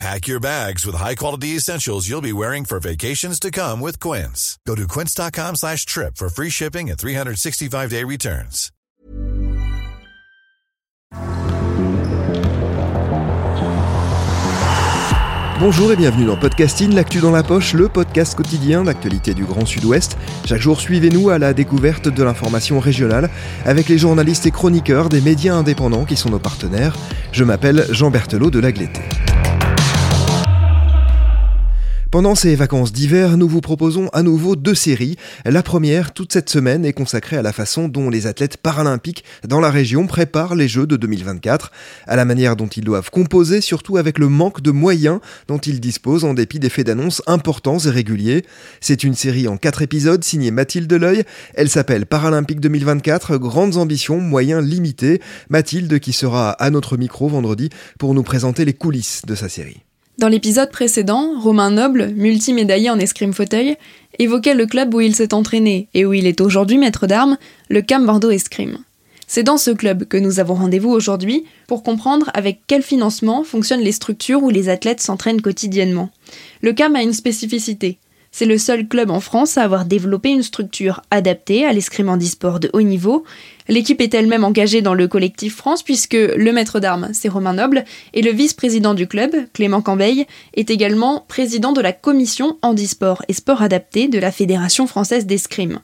Pack your bags with high-quality essentials you'll be wearing for vacations to come with Quince. Go to quince.com slash trip for free shipping and 365-day returns. Bonjour et bienvenue dans Podcasting, l'actu dans la poche, le podcast quotidien d'actualité du Grand Sud-Ouest. Chaque jour, suivez-nous à la découverte de l'information régionale avec les journalistes et chroniqueurs des médias indépendants qui sont nos partenaires. Je m'appelle Jean Berthelot de Lagleté. Pendant ces vacances d'hiver, nous vous proposons à nouveau deux séries. La première, toute cette semaine, est consacrée à la façon dont les athlètes paralympiques dans la région préparent les Jeux de 2024, à la manière dont ils doivent composer, surtout avec le manque de moyens dont ils disposent en dépit des faits d'annonce importants et réguliers. C'est une série en quatre épisodes signée Mathilde L'Oeil. Elle s'appelle Paralympique 2024, grandes ambitions, moyens limités. Mathilde qui sera à notre micro vendredi pour nous présenter les coulisses de sa série. Dans l'épisode précédent, Romain Noble, multimédaillé en escrime fauteuil, évoquait le club où il s'est entraîné et où il est aujourd'hui maître d'armes, le CAM Bordeaux Escrime. C'est dans ce club que nous avons rendez-vous aujourd'hui pour comprendre avec quel financement fonctionnent les structures où les athlètes s'entraînent quotidiennement. Le CAM a une spécificité. C'est le seul club en France à avoir développé une structure adaptée à l'escrime handisport de haut niveau. L'équipe est elle-même engagée dans le collectif France puisque le maître d'armes, c'est Romain Noble, et le vice-président du club, Clément Cambeil, est également président de la commission handisport et sport adapté de la Fédération française d'escrime.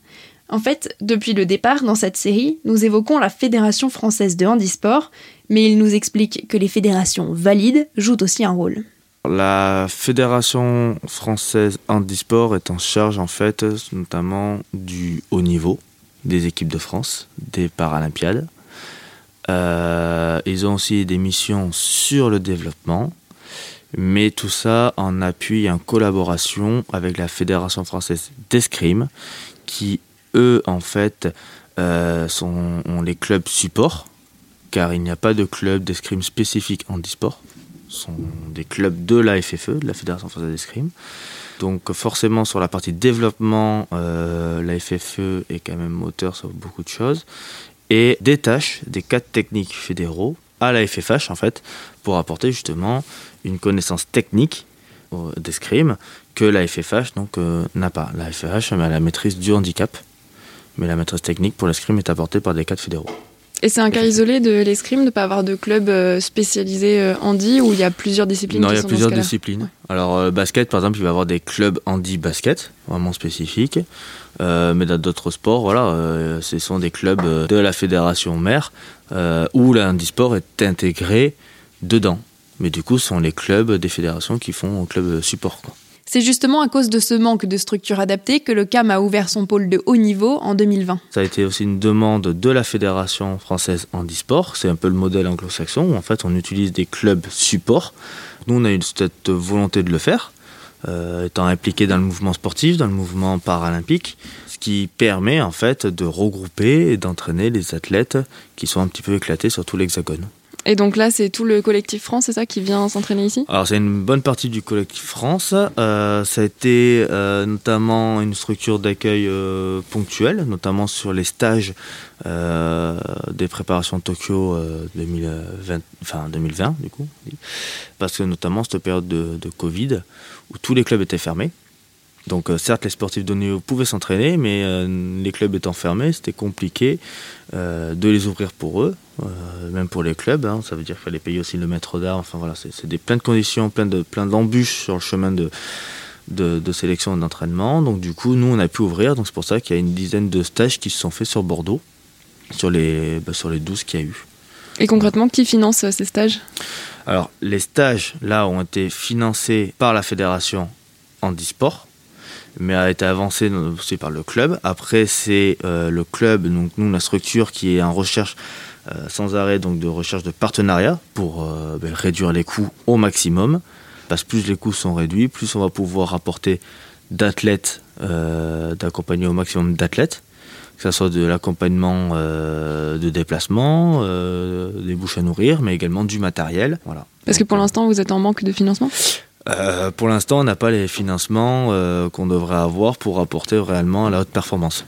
En fait, depuis le départ dans cette série, nous évoquons la Fédération française de handisport, mais il nous explique que les fédérations valides jouent aussi un rôle. La Fédération française handisport est en charge en fait notamment du haut niveau des équipes de France, des Paralympiades. Euh, ils ont aussi des missions sur le développement, mais tout ça en appui et en collaboration avec la Fédération française d'escrime, qui eux en fait euh, sont ont les clubs support, car il n'y a pas de club d'escrime spécifique handisport sont des clubs de la FFE, de la Fédération française d'escrime. Donc forcément sur la partie développement, euh, la FFE est quand même moteur sur beaucoup de choses et détache des cadres techniques fédéraux à la FFH en fait pour apporter justement une connaissance technique euh, d'escrime que la FFH donc euh, n'a pas. La FFH a la maîtrise du handicap, mais la maîtrise technique pour l'escrime est apportée par des cadres fédéraux. Et c'est un cas isolé de l'escrime de ne pas avoir de club euh, spécialisé euh, handi où il y a plusieurs disciplines Non, qui il y a sont plusieurs disciplines. Alors, euh, basket, par exemple, il va y avoir des clubs handi basket, vraiment spécifiques. Euh, mais dans d'autres sports, voilà, euh, ce sont des clubs de la fédération mère où le handisport est intégré dedans. Mais du coup, ce sont les clubs des fédérations qui font un club support. Quoi. C'est justement à cause de ce manque de structure adaptée que le CAM a ouvert son pôle de haut niveau en 2020. Ça a été aussi une demande de la Fédération française handisport. C'est un peu le modèle anglo-saxon où on utilise des clubs support. Nous, on a eu cette volonté de le faire, euh, étant impliqué dans le mouvement sportif, dans le mouvement paralympique, ce qui permet en fait de regrouper et d'entraîner les athlètes qui sont un petit peu éclatés sur tout l'hexagone. Et donc là, c'est tout le collectif France, c'est ça, qui vient s'entraîner ici? Alors c'est une bonne partie du collectif France. Euh, ça a été euh, notamment une structure d'accueil euh, ponctuelle, notamment sur les stages euh, des préparations Tokyo euh, 2020, enfin 2020 du coup, parce que notamment cette période de, de Covid où tous les clubs étaient fermés. Donc euh, certes les sportifs de niveau pouvaient s'entraîner, mais euh, les clubs étant fermés, c'était compliqué euh, de les ouvrir pour eux, même pour les clubs. hein. ça veut dire qu'il fallait payer aussi le maître d'armes. Enfin voilà, c'est des plein de conditions, plein de plein d'embûches sur le chemin de de, de sélection et d'entraînement. Donc du coup, nous on a pu ouvrir. Donc c'est pour ça qu'il y a une dizaine de stages qui se sont faits sur Bordeaux, sur les bah, sur les 12 qu'il y a eu. Et concrètement, qui finance ces stages? Alors, les stages, là, ont été financés par la fédération handisport, mais a été avancé aussi par le club. Après, c'est euh, le club, donc nous, la structure qui est en recherche euh, sans arrêt donc de recherche de partenariat pour euh, ben, réduire les coûts au maximum. Parce que plus les coûts sont réduits, plus on va pouvoir apporter d'athlètes, euh, d'accompagner au maximum d'athlètes. que ce soit de l'accompagnement de déplacement, des bouches à nourrir, mais également du matériel. Voilà. Parce que pour l'instant, vous êtes en manque de financement? Pour l'instant, on n'a pas les financements qu'on devrait avoir pour apporter réellement la haute performance.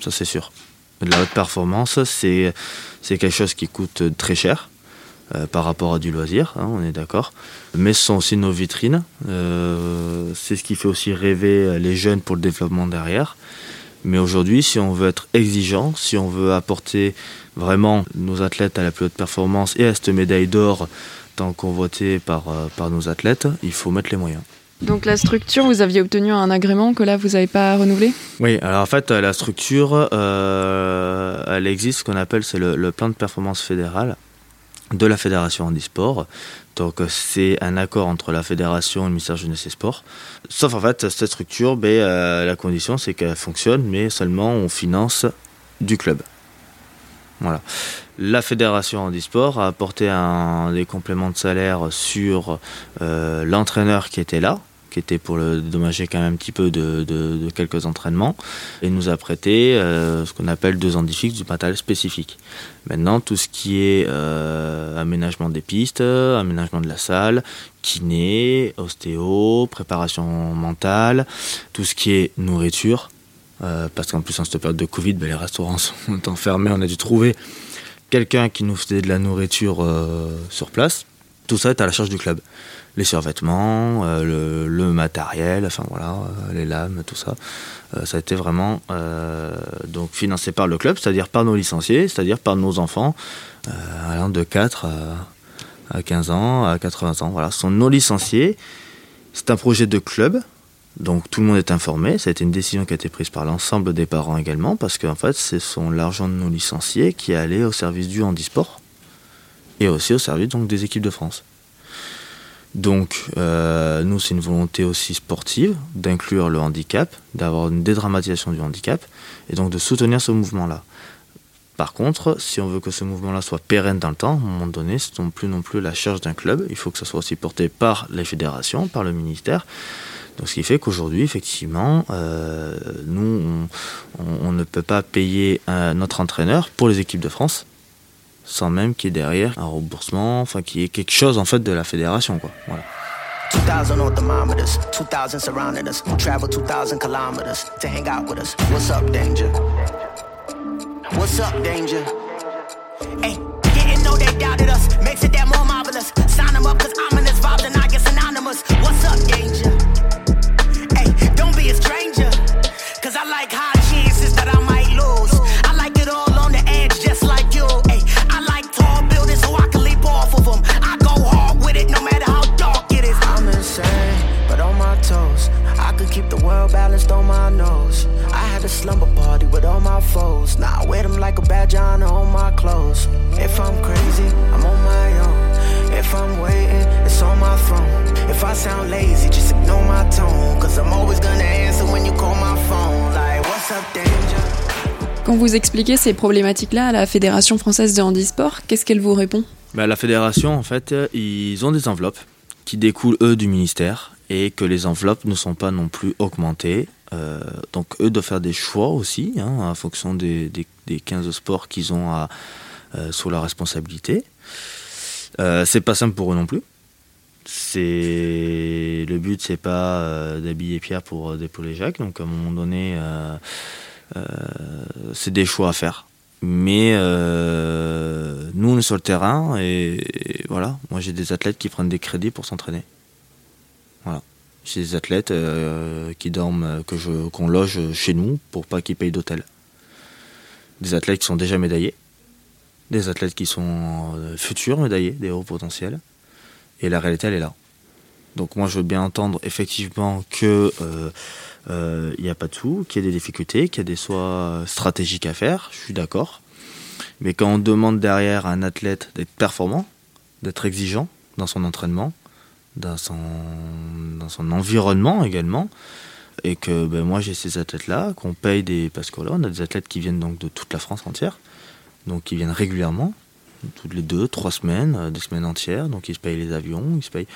Ça, c'est sûr. La haute performance, c'est quelque chose qui coûte très cher. Euh, par rapport à du loisir, hein, on est d'accord. Mais ce sont aussi nos vitrines. Euh, c'est ce qui fait aussi rêver les jeunes pour le développement derrière. Mais aujourd'hui, si on veut être exigeant, si on veut apporter vraiment nos athlètes à la plus haute performance et à cette médaille d'or tant convoitée par, euh, par nos athlètes, il faut mettre les moyens. Donc la structure, vous aviez obtenu un agrément que là, vous n'avez pas renouvelé? Oui, alors en fait, la structure, elle existe, ce qu'on appelle c'est le, le, plan de performance fédéral de la fédération handisport. Donc c'est un accord entre la fédération et le ministère jeunesse et sport. Sauf en fait cette structure, ben, euh, la condition c'est qu'elle fonctionne, mais seulement on finance du club. Voilà. La fédération handisport a apporté des compléments de salaire sur euh, l'entraîneur qui était là, qui était pour le dédommager quand même un petit peu de, quelques entraînements, et nous a prêté euh, ce qu'on appelle deux ans du matériel spécifique. Maintenant, tout ce qui est euh, aménagement des pistes, aménagement de la salle, kiné, ostéo, préparation mentale, tout ce qui est nourriture, euh, parce qu'en plus en cette période de Covid, ben, les restaurants sont enfermés, on a dû trouver quelqu'un qui nous faisait de la nourriture sur place. Tout ça est à la charge du club les survêtements, euh, le, matériel, enfin voilà, euh, les lames, tout ça. Euh, ça a été vraiment donc financé par le club, c'est-à-dire par nos licenciés, c'est-à-dire par nos enfants, allant de 4 à, 15 ans, à 80 ans. Voilà, ce sont nos licenciés. C'est un projet de club, donc tout le monde est informé. Ça a été une décision qui a été prise par l'ensemble des parents également, parce qu'en fait, ce sont l'argent de nos licenciés qui allait au service du handisport et aussi au service des équipes de France. Donc, euh, nous, c'est une volonté aussi sportive d'inclure le handicap, d'avoir une dédramatisation du handicap, et donc de soutenir ce mouvement-là. Par contre, si on veut que ce mouvement-là soit pérenne dans le temps, à un moment donné, ce n'est plus non plus la charge d'un club, il faut que ça soit aussi porté par les fédérations, par le ministère. Donc, ce qui fait qu'aujourd'hui, effectivement, euh, nous, on, ne peut pas payer notre entraîneur pour les équipes de France sans même qu'il y ait derrière un remboursement, enfin qu'il y ait quelque chose en fait de la fédération quoi. Voilà. 2000 on thermometers, 2000 surrounding us. Travel 2000 kilometers to hang out with us. What's up, danger? What's up, danger? Hey, didn't know they doubted us. Makes it that more marvelous. Sign them up, cause ominous vibes and I get synonymous. What's up, danger? Expliquez ces problématiques-là à la Fédération française de handisport, qu'est-ce qu'elle vous répond? Bah, La fédération, en fait, ils ont des enveloppes qui découlent, eux, du ministère et que les enveloppes ne sont pas non plus augmentées. Euh, donc eux doivent faire des choix aussi, hein, en fonction des, des, 15 sports qu'ils ont euh, sous leur responsabilité. Euh, c'est pas simple pour eux non plus. C'est le but, c'est pas euh, d'habiller Pierre pour d'épauler Jacques. Donc à un moment donné, c'est des choix à faire. Mais nous, on est sur le terrain et voilà. Moi, j'ai des athlètes qui prennent des crédits pour s'entraîner. Voilà. J'ai des athlètes euh, qui dorment, euh, que je, qu'on loge chez nous pour pas qu'ils payent d'hôtel. Des athlètes qui sont déjà médaillés, des athlètes qui sont euh, futurs médaillés, des hauts potentiels. Et la réalité, elle est là. Donc moi, je veux bien entendre effectivement que il n'y a pas de tout, qu'il y a des difficultés, qu'il y a des choix stratégiques à faire. Je suis d'accord. Mais quand on demande derrière à un athlète d'être performant, d'être exigeant dans son entraînement, dans son, dans son environnement également. Et que ben, moi j'ai ces athlètes-là, qu'on paye des. Parce que là, on a des athlètes qui viennent donc de toute la France entière, donc qui viennent régulièrement, toutes les deux, trois semaines, euh, des semaines entières, donc ils se payent les avions, ils se payent.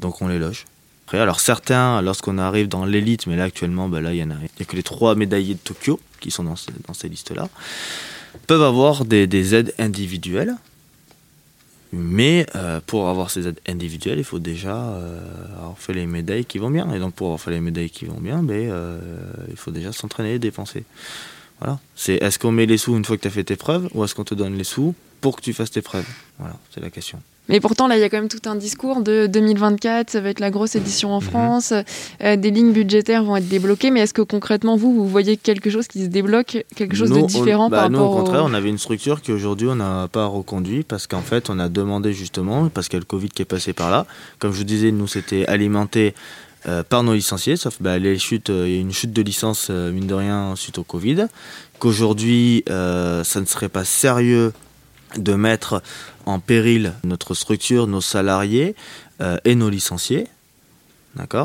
Donc on les loge. Alors certains, lorsqu'on arrive dans l'élite, mais là actuellement, ben là il y en a, a que les trois médaillés de Tokyo qui sont dans, ces listes-là, peuvent avoir des, aides individuelles. Mais euh, pour avoir ces aides individuelles, il faut déjà euh, avoir fait les médailles qui vont bien. Et donc pour avoir fait les médailles qui vont bien, ben, il faut déjà s'entraîner et dépenser. Voilà. C'est est-ce qu'on met les sous une fois que tu as fait tes preuves ou est-ce qu'on te donne les sous pour que tu fasses tes preuves? Voilà, c'est la question. Mais pourtant, là, il y a quand même tout un discours de 2024, ça va être la grosse édition en mhm. France, euh, des lignes budgétaires vont être débloquées, mais est-ce que concrètement, vous, vous voyez quelque chose qui se débloque, quelque chose de différent bah, par nous, au contraire, on avait une structure qu'aujourd'hui, on n'a pas reconduit, parce qu'en fait, on a demandé justement, parce qu'il y a le Covid qui est passé par là, comme je vous disais, nous, c'était alimenté euh, par nos licenciés, sauf bah, les chutes, euh, il y a une chute de licence, mine de rien, suite au Covid, qu'aujourd'hui, ça ne serait pas sérieux de mettre en péril notre structure, nos salariés euh, et nos licenciés,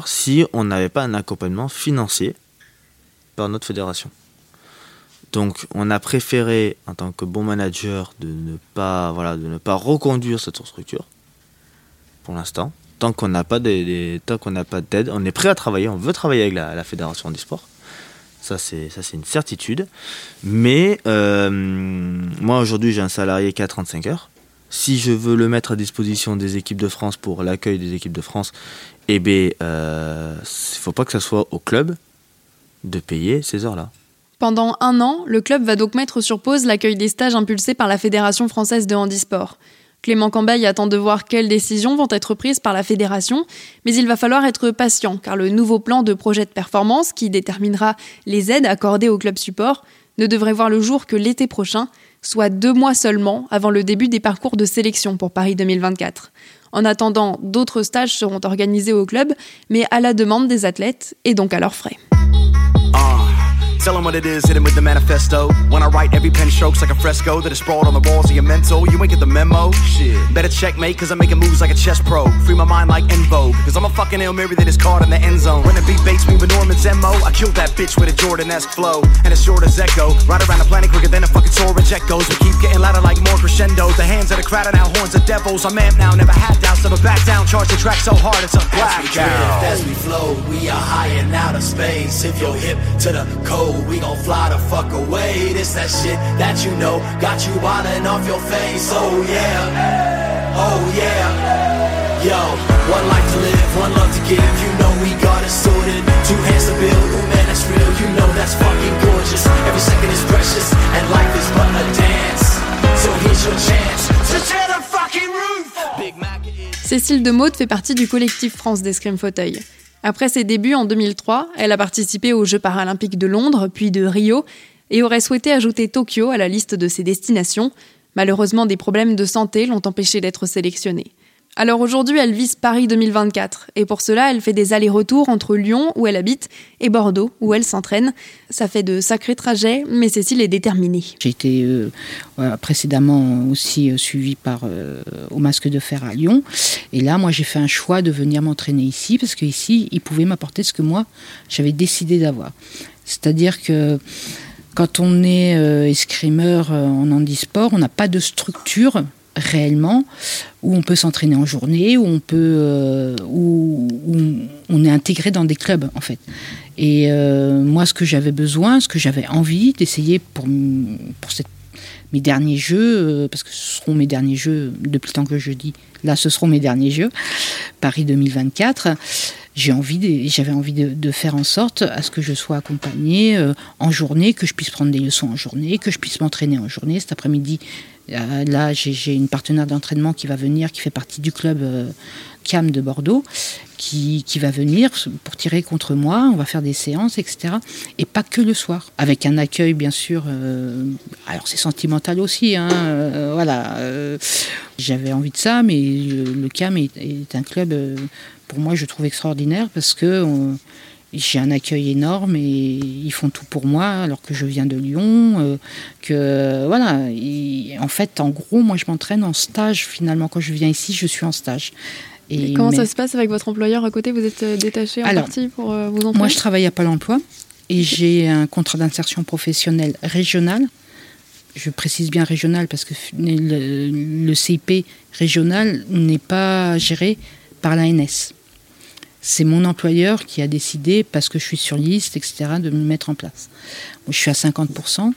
si on n'avait pas un accompagnement financier par notre fédération. Donc, on a préféré, en tant que bon manager, de ne pas, reconduire cette structure pour l'instant. Tant qu'on n'a pas d'aide, on est prêt à travailler, on veut travailler avec la, fédération du sport. Ça, c'est, ça, c'est une certitude. Mais euh, moi, aujourd'hui, j'ai un salarié qui a 35 heures. Si je veux le mettre à disposition des équipes de France pour l'accueil des équipes de France, eh bien, euh, il ne faut pas que ça soit au club de payer ces heures-là. Pendant un an, le club va donc mettre sur pause l'accueil des stages impulsés par la Fédération française de handisport. Clément Cambaille attend de voir quelles décisions vont être prises par la fédération, mais il va falloir être patient car le nouveau plan de projet de performance qui déterminera les aides accordées au club support ne devrait voir le jour que l'été prochain, soit deux mois seulement avant le début des parcours de sélection pour Paris 2024. En attendant, d'autres stages seront organisés au club, mais à la demande des athlètes et donc à leurs frais. Tell them what it is, hit him with the manifesto. When I write, every pen strokes like a fresco that is sprawled on the walls of your mental. You ain't get the memo? Shit. Better checkmate, cause I'm making moves like a chess pro. Free my mind like En Vogue, cause I'm a fucking ill Mary that is caught in the end zone. When the beat baits me with Norman's MO, I killed that bitch with a Jordan-esque flow. And as short as Echo. Ride around the planet quicker than a fucking jet goes. We keep getting louder like more crescendos. The hands of the crowd are now horns of devils. I'm amped now, never had doubts, never back down. Charge the track so hard, it's a black As we drift, as we flow, we are high and out of space. If you're hip to the code, we gon' fly the fuck away. This that shit that you know got you wildin' off your face. Oh yeah, oh yeah. Yo, one life to live, one love to give. You know we got it sorted. Two hands to build, oh man, that's real. You know that's fucking gorgeous. Every second is precious, and life is but a dance. So here's your chance Cécile Demotte fait partie du collectif France d'Escrime Fauteuil. Après ses débuts en 2003, elle a participé aux Jeux paralympiques de Londres, puis de Rio, et aurait souhaité ajouter Tokyo à la liste de ses destinations. Malheureusement, des problèmes de santé l'ont empêchée d'être sélectionnée. Alors aujourd'hui, elle vise Paris 2024 et pour cela, elle fait des allers-retours entre Lyon, où elle habite, et Bordeaux, où elle s'entraîne. Ça fait de sacrés trajets, mais Cécile est déterminée. J'ai été euh, précédemment aussi euh, suivie par euh, au Masque de Fer à Lyon, et là, moi, j'ai fait un choix de venir m'entraîner ici parce qu'ici, ils pouvaient m'apporter ce que moi j'avais décidé d'avoir. C'est-à-dire que quand on est escrimeur en handisport, on n'a pas de structure réellement, où on peut s'entraîner en journée, où on peut, euh, où, on est intégré dans des clubs en fait. Et euh, moi, ce que j'avais besoin, ce que j'avais envie d'essayer pour pour mes derniers jeux, euh, parce que ce seront mes derniers jeux depuis le temps que je dis, là, ce seront mes derniers jeux, Paris 2024 j'ai envie j'avais envie de, faire en sorte à ce que je sois accompagnée en journée, que je puisse prendre des leçons en journée, que je puisse m'entraîner en journée. Cet après-midi, là, j'ai une partenaire d'entraînement qui va venir, qui fait partie du club euh, CAM de Bordeaux, qui, va venir pour tirer contre moi. On va faire des séances, etc. Et pas que le soir, avec un accueil, bien sûr. Euh, alors, c'est sentimental aussi, hein, voilà. J'avais envie de ça, mais le, CAM est, un club, pour moi, je trouve extraordinaire parce que j'ai un accueil énorme et ils font tout pour moi alors que je viens de Lyon. Euh, que voilà, en fait, en gros, moi je m'entraîne en stage finalement. Quand je viens ici, je suis en stage. Et, comment ça se passe avec votre employeur à côté? Vous êtes euh, détaché en partie pour euh, vous entraîner? Moi, je travaille à Pôle Emploi et j'ai un contrat d'insertion professionnelle régional. Je précise bien régional parce que le, le CIP régional n'est pas géré par l'ANS C'est mon employeur qui a décidé, parce que je suis sur liste, etc., de me mettre en place. je suis à 50%,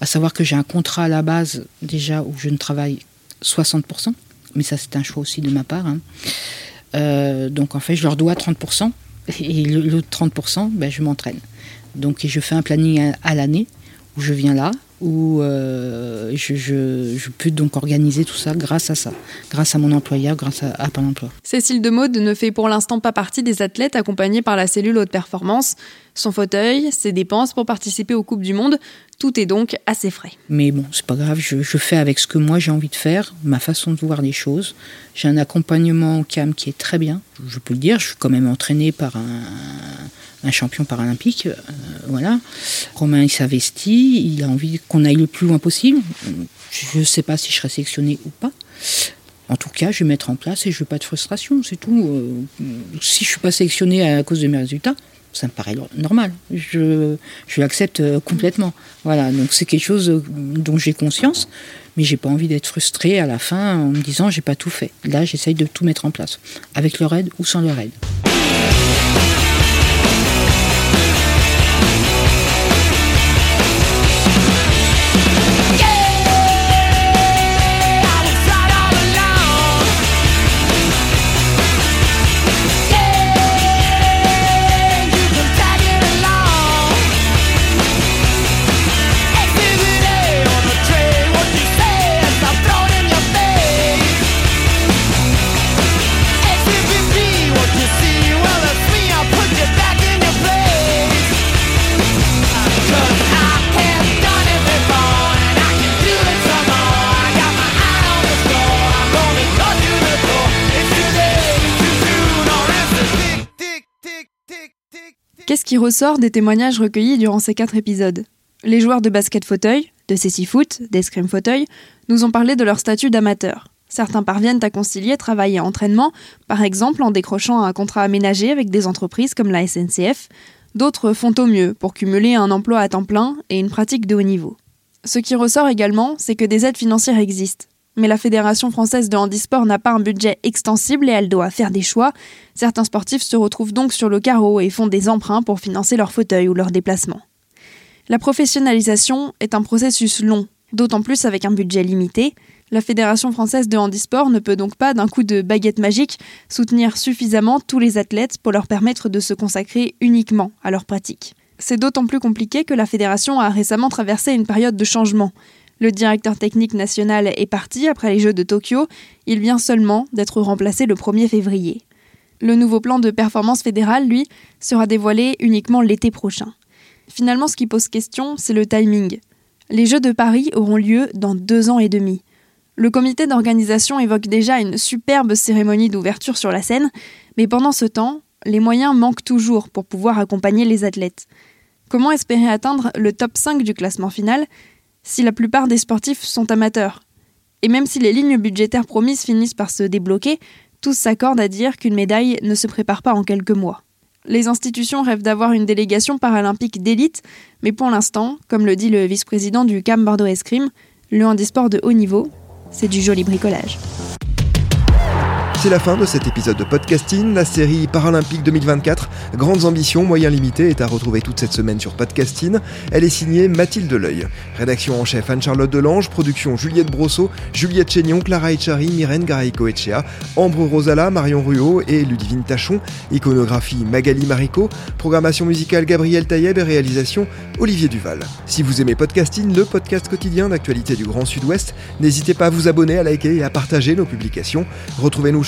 à savoir que j'ai un contrat à la base déjà où je ne travaille 60%, mais ça c'est un choix aussi de ma part. Hein. Euh, donc en fait, je leur dois 30%, et le, 30%, ben, je m'entraîne. Donc je fais un planning à l'année où je viens là, où euh, je, peux donc organiser tout ça grâce à ça, grâce à mon employeur, grâce à, à Pôle emploi. Cécile Demaude ne fait pour l'instant pas partie des athlètes accompagnés par la cellule haute performance. Son fauteuil, ses dépenses pour participer aux Coupes du Monde, tout est donc assez frais. Mais bon, c'est pas grave, je, fais avec ce que moi j'ai envie de faire, ma façon de voir les choses. J'ai un accompagnement au CAM qui est très bien, je peux le dire, je suis quand même entraîné par un un champion paralympique. Euh, voilà. Romain il s'investit, il a envie qu'on aille le plus loin possible. Je ne sais pas si je serai sélectionné ou pas. En tout cas, je vais mettre en place et je veux pas de frustration, c'est tout. Euh, si je suis pas sélectionné à cause de mes résultats, ça me paraît normal. Je, l'accepte euh, complètement. Voilà, donc c'est quelque chose dont j'ai conscience, mais j'ai pas envie d'être frustré à la fin en me disant j'ai pas tout fait. Là, j'essaye de tout mettre en place, avec leur aide ou sans leur aide. Qu'est-ce qui ressort des témoignages recueillis durant ces quatre épisodes? Les joueurs de basket fauteuil, de Foot, d'Escrime Fauteuil, nous ont parlé de leur statut d'amateur. Certains parviennent à concilier travail et entraînement, par exemple en décrochant un contrat aménagé avec des entreprises comme la SNCF. D'autres font au mieux pour cumuler un emploi à temps plein et une pratique de haut niveau. Ce qui ressort également, c'est que des aides financières existent mais la Fédération française de handisport n'a pas un budget extensible et elle doit faire des choix. Certains sportifs se retrouvent donc sur le carreau et font des emprunts pour financer leur fauteuil ou leur déplacement. La professionnalisation est un processus long, d'autant plus avec un budget limité. La Fédération française de handisport ne peut donc pas, d'un coup de baguette magique, soutenir suffisamment tous les athlètes pour leur permettre de se consacrer uniquement à leur pratique. C'est d'autant plus compliqué que la fédération a récemment traversé une période de changement. Le directeur technique national est parti après les Jeux de Tokyo. Il vient seulement d'être remplacé le 1er février. Le nouveau plan de performance fédérale, lui, sera dévoilé uniquement l'été prochain. Finalement, ce qui pose question, c'est le timing. Les Jeux de Paris auront lieu dans deux ans et demi. Le comité d'organisation évoque déjà une superbe cérémonie d'ouverture sur la scène, mais pendant ce temps, les moyens manquent toujours pour pouvoir accompagner les athlètes. Comment espérer atteindre le top 5 du classement final? Si la plupart des sportifs sont amateurs. Et même si les lignes budgétaires promises finissent par se débloquer, tous s'accordent à dire qu'une médaille ne se prépare pas en quelques mois. Les institutions rêvent d'avoir une délégation paralympique d'élite, mais pour l'instant, comme le dit le vice-président du CAM Bordeaux Escrime, le handisport de haut niveau, c'est du joli bricolage. C'est la fin de cet épisode de podcasting. La série Paralympique 2024, Grandes ambitions, moyens limités, est à retrouver toute cette semaine sur podcasting. Elle est signée Mathilde Leuil. Rédaction en chef Anne-Charlotte Delange, production Juliette Brosseau, Juliette Chénion, Clara Echari, Myrène Garaïco Echea, Ambre Rosala, Marion Ruot et Ludivine Tachon. Iconographie Magali Marico. Programmation musicale Gabriel Taïeb et réalisation Olivier Duval. Si vous aimez podcasting, le podcast quotidien d'actualité du Grand Sud-Ouest, n'hésitez pas à vous abonner, à liker et à partager nos publications. Retrouvez-nous